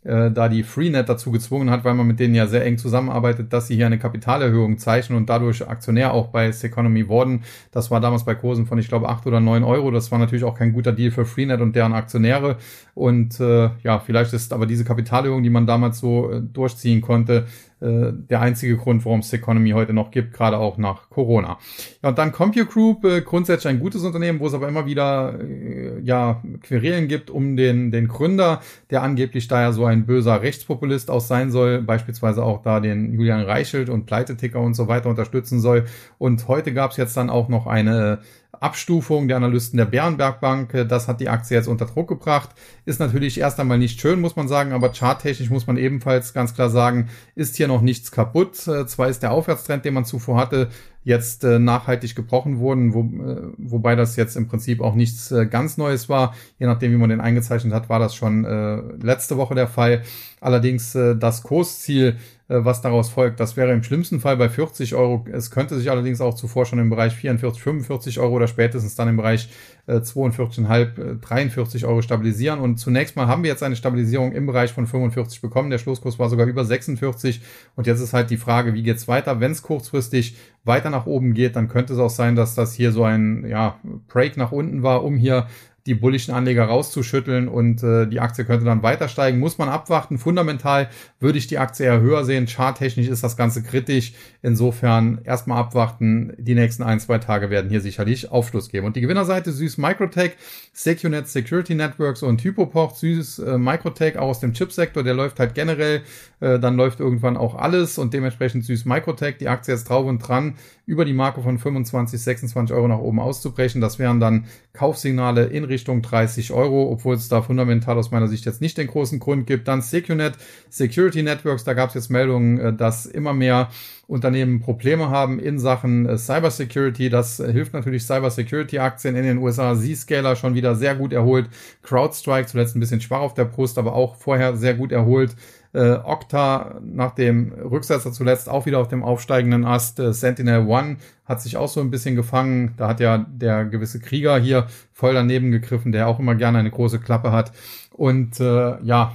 äh, da die Freenet dazu gezwungen hat, weil man mit denen ja sehr eng zusammenarbeitet, dass sie hier eine Kapitalerhöhung zeichnen und dadurch Aktionär auch bei Seconomy wurden. Das war damals bei Kursen von, ich glaube, acht oder neun Euro. Das war natürlich auch kein guter Deal für Freenet und deren Aktionäre. Und äh, ja, vielleicht ist aber diese Kapitalerhöhung, die man damals so äh, durchziehen konnte, der einzige Grund, warum es Economy heute noch gibt, gerade auch nach Corona. Ja, und dann Compute Group, äh, grundsätzlich ein gutes Unternehmen, wo es aber immer wieder äh, ja Querelen gibt um den, den Gründer, der angeblich da ja so ein böser Rechtspopulist aus sein soll, beispielsweise auch da den Julian Reichelt und Pleiteticker und so weiter unterstützen soll. Und heute gab es jetzt dann auch noch eine Abstufung der Analysten der Bärenberg Bank. Das hat die Aktie jetzt unter Druck gebracht. Ist natürlich erst einmal nicht schön, muss man sagen, aber charttechnisch muss man ebenfalls ganz klar sagen, ist hier noch nichts kaputt. Zwar ist der Aufwärtstrend, den man zuvor hatte, jetzt äh, nachhaltig gebrochen wurden, wo, äh, wobei das jetzt im Prinzip auch nichts äh, ganz Neues war. Je nachdem, wie man den eingezeichnet hat, war das schon äh, letzte Woche der Fall. Allerdings äh, das Kursziel, äh, was daraus folgt, das wäre im schlimmsten Fall bei 40 Euro. Es könnte sich allerdings auch zuvor schon im Bereich 44, 45 Euro oder spätestens dann im Bereich äh, 42,5, 43 äh, Euro stabilisieren. Und zunächst mal haben wir jetzt eine Stabilisierung im Bereich von 45 bekommen. Der Schlusskurs war sogar über 46. Und jetzt ist halt die Frage, wie geht's weiter? Wenn es kurzfristig weiter nach oben geht, dann könnte es auch sein, dass das hier so ein ja, Break nach unten war, um hier die bullischen Anleger rauszuschütteln und äh, die Aktie könnte dann weiter steigen. Muss man abwarten. Fundamental würde ich die Aktie eher höher sehen. Charttechnisch ist das Ganze kritisch. Insofern erstmal abwarten. Die nächsten ein, zwei Tage werden hier sicherlich Aufschluss geben. Und die Gewinnerseite Süß Microtech, SecureNet Security Networks und Hypoport. Süß äh, Microtech auch aus dem Chipsektor. Der läuft halt generell. Äh, dann läuft irgendwann auch alles und dementsprechend Süß Microtech. Die Aktie ist drauf und dran, über die Marke von 25, 26 Euro nach oben auszubrechen. Das wären dann Kaufsignale in Richtung 30 Euro, obwohl es da fundamental aus meiner Sicht jetzt nicht den großen Grund gibt. Dann SecureNet, Security Networks, da gab es jetzt Meldungen, äh, dass immer mehr Unternehmen Probleme haben in Sachen äh, Cybersecurity. Das hilft natürlich Cybersecurity-Aktien in den USA. Z-Scaler schon wieder sehr gut erholt. CrowdStrike zuletzt ein bisschen schwach auf der Brust, aber auch vorher sehr gut erholt. Äh, Okta nach dem Rücksetzer zuletzt auch wieder auf dem aufsteigenden Ast. Äh, Sentinel One hat sich auch so ein bisschen gefangen. Da hat ja der gewisse Krieger hier voll daneben gegriffen, der auch immer gerne eine große Klappe hat. Und äh, ja,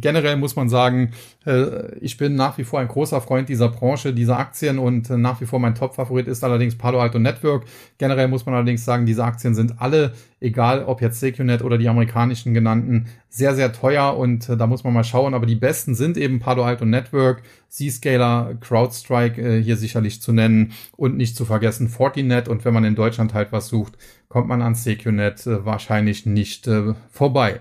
generell muss man sagen, äh, ich bin nach wie vor ein großer Freund dieser Branche, dieser Aktien und äh, nach wie vor mein Top-Favorit ist allerdings Palo Alto Network. Generell muss man allerdings sagen, diese Aktien sind alle, egal ob jetzt SecureNet oder die amerikanischen genannten, sehr, sehr teuer und äh, da muss man mal schauen. Aber die besten sind eben Palo Alto Network, Zscaler, CrowdStrike äh, hier sicherlich zu nennen und nicht zu vergessen Fortinet. Und wenn man in Deutschland halt was sucht, kommt man an SecureNet äh, wahrscheinlich nicht äh, vorbei.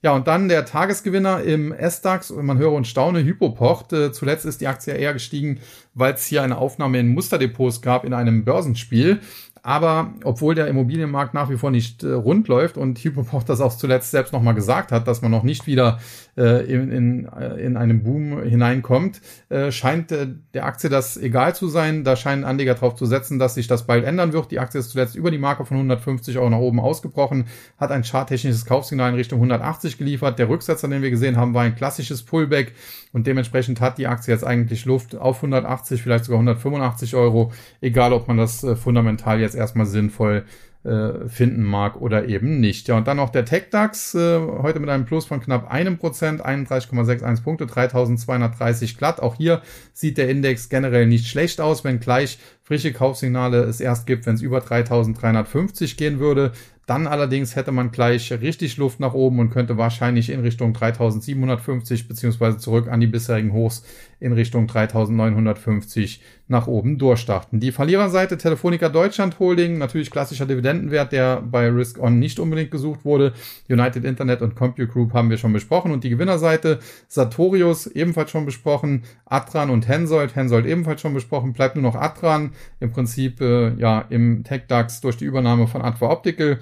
Ja, und dann der Tagesgewinner im S-DAX, man höre und staune, Hypoport. Äh, zuletzt ist die Aktie eher gestiegen, weil es hier eine Aufnahme in Musterdepots gab in einem Börsenspiel. Aber obwohl der Immobilienmarkt nach wie vor nicht äh, rund läuft und Hypoport das auch zuletzt selbst nochmal gesagt hat, dass man noch nicht wieder äh, in, in, äh, in einem Boom hineinkommt, äh, scheint äh, der Aktie das egal zu sein. Da scheinen Anleger darauf zu setzen, dass sich das bald ändern wird. Die Aktie ist zuletzt über die Marke von 150 Euro nach oben ausgebrochen, hat ein charttechnisches Kaufsignal in Richtung 180 geliefert. Der Rücksetzer, den wir gesehen haben, war ein klassisches Pullback und dementsprechend hat die Aktie jetzt eigentlich Luft auf 180, vielleicht sogar 185 Euro, egal ob man das äh, fundamental jetzt erstmal sinnvoll äh, finden mag oder eben nicht. Ja, und dann noch der TechDAX, äh, heute mit einem Plus von knapp einem Prozent, 31,61 Punkte, 3230 glatt. Auch hier sieht der Index generell nicht schlecht aus, wenn gleich frische Kaufsignale es erst gibt, wenn es über 3350 gehen würde. Dann allerdings hätte man gleich richtig Luft nach oben und könnte wahrscheinlich in Richtung 3750 beziehungsweise zurück an die bisherigen Hochs in Richtung 3950 nach oben durchstarten. Die Verliererseite Telefonica Deutschland Holding, natürlich klassischer Dividendenwert, der bei Risk On nicht unbedingt gesucht wurde. United Internet und Compute Group haben wir schon besprochen und die Gewinnerseite Sartorius ebenfalls schon besprochen, Atran und Hensoldt, Hensoldt ebenfalls schon besprochen, bleibt nur noch Atran, im Prinzip äh, ja im Tech DAX durch die Übernahme von Adva Optical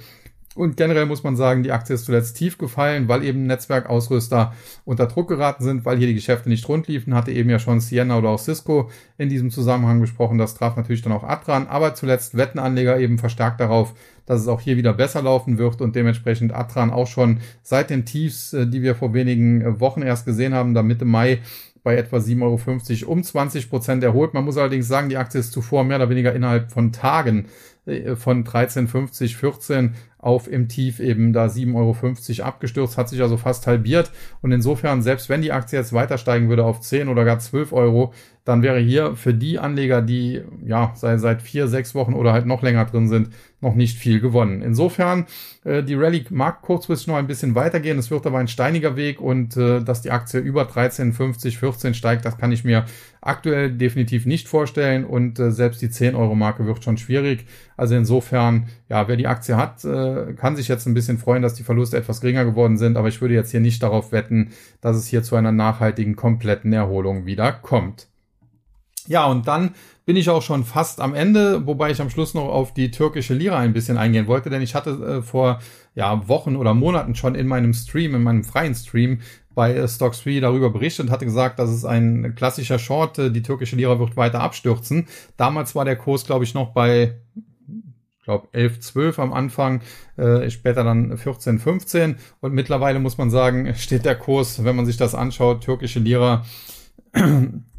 und generell muss man sagen, die Aktie ist zuletzt tief gefallen, weil eben Netzwerkausrüster unter Druck geraten sind, weil hier die Geschäfte nicht rund liefen. Hatte eben ja schon Sienna oder auch Cisco in diesem Zusammenhang besprochen. Das traf natürlich dann auch Atran. Aber zuletzt Wettenanleger eben verstärkt darauf, dass es auch hier wieder besser laufen wird und dementsprechend Atran auch schon seit den Tiefs, äh, die wir vor wenigen äh, Wochen erst gesehen haben, da Mitte Mai bei etwa 7,50 Euro um 20 Prozent erholt. Man muss allerdings sagen, die Aktie ist zuvor mehr oder weniger innerhalb von Tagen äh, von 13,50, 14 auf im Tief eben da 7,50 Euro abgestürzt, hat sich also fast halbiert. Und insofern, selbst wenn die Aktie jetzt weiter steigen würde auf 10 oder gar 12 Euro, dann wäre hier für die Anleger, die ja seit, seit vier, sechs Wochen oder halt noch länger drin sind, noch nicht viel gewonnen. Insofern, äh, die Rallye mag kurzfristig noch ein bisschen weitergehen. Es wird aber ein steiniger Weg und äh, dass die Aktie über 13, 50, 14 steigt, das kann ich mir aktuell definitiv nicht vorstellen und äh, selbst die 10 Euro Marke wird schon schwierig. Also insofern, ja, wer die Aktie hat, äh, kann sich jetzt ein bisschen freuen, dass die Verluste etwas geringer geworden sind, aber ich würde jetzt hier nicht darauf wetten, dass es hier zu einer nachhaltigen, kompletten Erholung wieder kommt. Ja, und dann bin ich auch schon fast am Ende, wobei ich am Schluss noch auf die türkische Lira ein bisschen eingehen wollte, denn ich hatte äh, vor ja, Wochen oder Monaten schon in meinem Stream, in meinem freien Stream bei äh, Stocks 3 darüber berichtet und hatte gesagt, dass es ein klassischer Short, äh, die türkische Lira wird weiter abstürzen. Damals war der Kurs, glaube ich, noch bei glaube 11, 12 am Anfang, äh, später dann 14, 15 und mittlerweile muss man sagen, steht der Kurs, wenn man sich das anschaut, türkische Lira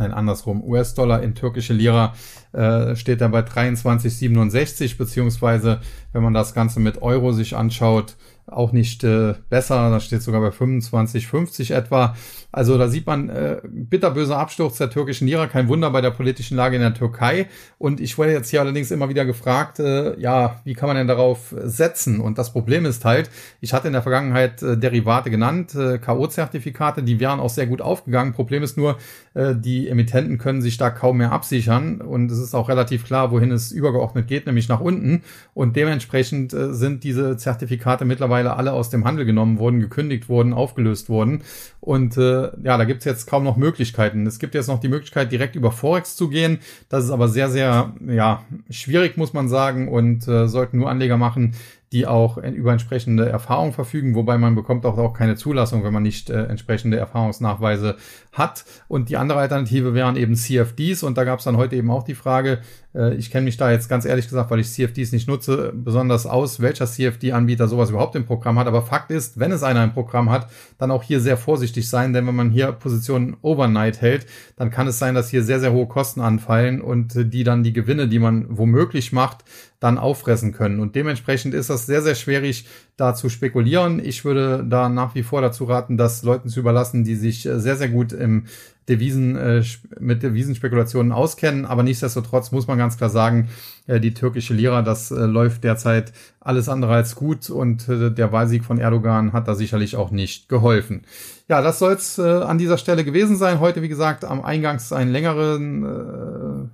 nein, andersrum, US-Dollar in türkische Lira äh, steht er bei 23,67, beziehungsweise wenn man das Ganze mit Euro sich anschaut, auch nicht äh, besser. Da steht sogar bei 25,50 etwa. Also da sieht man äh, bitterböser Absturz der türkischen Lira. Kein Wunder bei der politischen Lage in der Türkei. Und ich wurde jetzt hier allerdings immer wieder gefragt, äh, ja, wie kann man denn darauf setzen? Und das Problem ist halt, ich hatte in der Vergangenheit äh, Derivate genannt, äh, K.O.-Zertifikate, die wären auch sehr gut aufgegangen. Problem ist nur, äh, die Emittenten können sich da kaum mehr absichern. Und es ist auch relativ klar, wohin es übergeordnet geht, nämlich nach unten. Und dementsprechend äh, sind diese Zertifikate mittlerweile alle aus dem Handel genommen worden, gekündigt worden, aufgelöst worden. Und äh, ja, da gibt's jetzt kaum noch Möglichkeiten. Es gibt jetzt noch die Möglichkeit, direkt über Forex zu gehen. Das ist aber sehr, sehr ja, schwierig, muss man sagen, und äh, sollten nur Anleger machen, die auch über entsprechende Erfahrung verfügen, wobei man bekommt auch, auch keine Zulassung, wenn man nicht äh, entsprechende Erfahrungsnachweise hat. Und die andere Alternative wären eben CFDs und da gab es dann heute eben auch die Frage, äh, ich kenne mich da jetzt ganz ehrlich gesagt, weil ich CFDs nicht nutze, besonders aus, welcher CFD-Anbieter sowas überhaupt im Programm hat. Aber Fakt ist, wenn es einer im Programm hat, dann auch hier sehr vorsichtig sein, denn wenn man hier Positionen overnight hält, dann kann es sein, dass hier sehr, sehr hohe Kosten anfallen und äh, die dann die Gewinne, die man womöglich macht, dann auffressen können. Und dementsprechend ist das sehr, sehr schwierig, da zu spekulieren. Ich würde da nach wie vor dazu raten, das Leuten zu überlassen, die sich äh, sehr, sehr gut im Devisen, äh, mit Devisenspekulationen auskennen. Aber nichtsdestotrotz muss man ganz klar sagen, äh, die türkische Lira, das äh, läuft derzeit alles andere als gut und äh, der Wahlsieg von Erdogan hat da sicherlich auch nicht geholfen. Ja, das soll es äh, an dieser Stelle gewesen sein. Heute, wie gesagt, am Eingangs ein längeren, äh,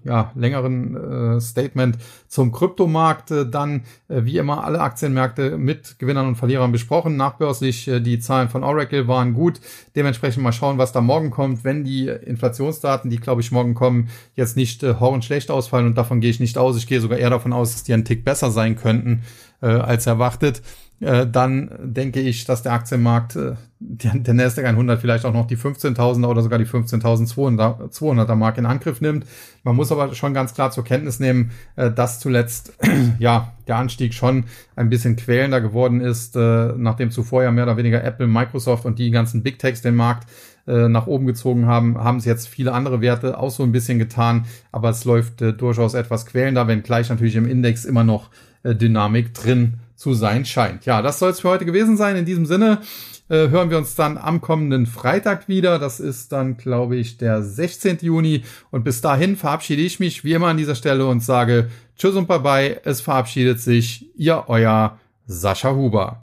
ja, längeren äh, Statement zum Kryptomarkt. Äh, dann, äh, wie immer, alle Aktienmärkte mit Gewinnern und Verlierern besprochen. Nachbörslich, äh, die Zahlen von Oracle waren gut. Dementsprechend mal schauen, was da morgen kommt. Wenn die Inflationsdaten, die, glaube ich, morgen kommen, jetzt nicht äh, horrend ausfallen und davon gehe ich nicht aus. Ich gehe sogar eher davon aus, dass die einen Tick besser sein könnten äh, als erwartet, äh, dann denke ich, dass der Aktienmarkt, äh, der, der Nasdaq 100 vielleicht auch noch die 15.000er oder sogar die 15.200er Mark in Angriff nimmt. Man muss aber schon ganz klar zur Kenntnis nehmen, äh, dass zuletzt ja der Anstieg schon ein bisschen quälender geworden ist, äh, nachdem zuvor ja mehr oder weniger Apple, Microsoft und die ganzen Big Techs den Markt äh, nach oben gezogen haben, haben es jetzt viele andere Werte auch so ein bisschen getan, aber es läuft äh, durchaus etwas quälender, wenn gleich natürlich im Index immer noch Dynamik drin zu sein scheint. Ja, das soll es für heute gewesen sein. In diesem Sinne äh, hören wir uns dann am kommenden Freitag wieder. Das ist dann, glaube ich, der 16. Juni. Und bis dahin verabschiede ich mich wie immer an dieser Stelle und sage Tschüss und Bye bye. Es verabschiedet sich Ihr, euer Sascha Huber.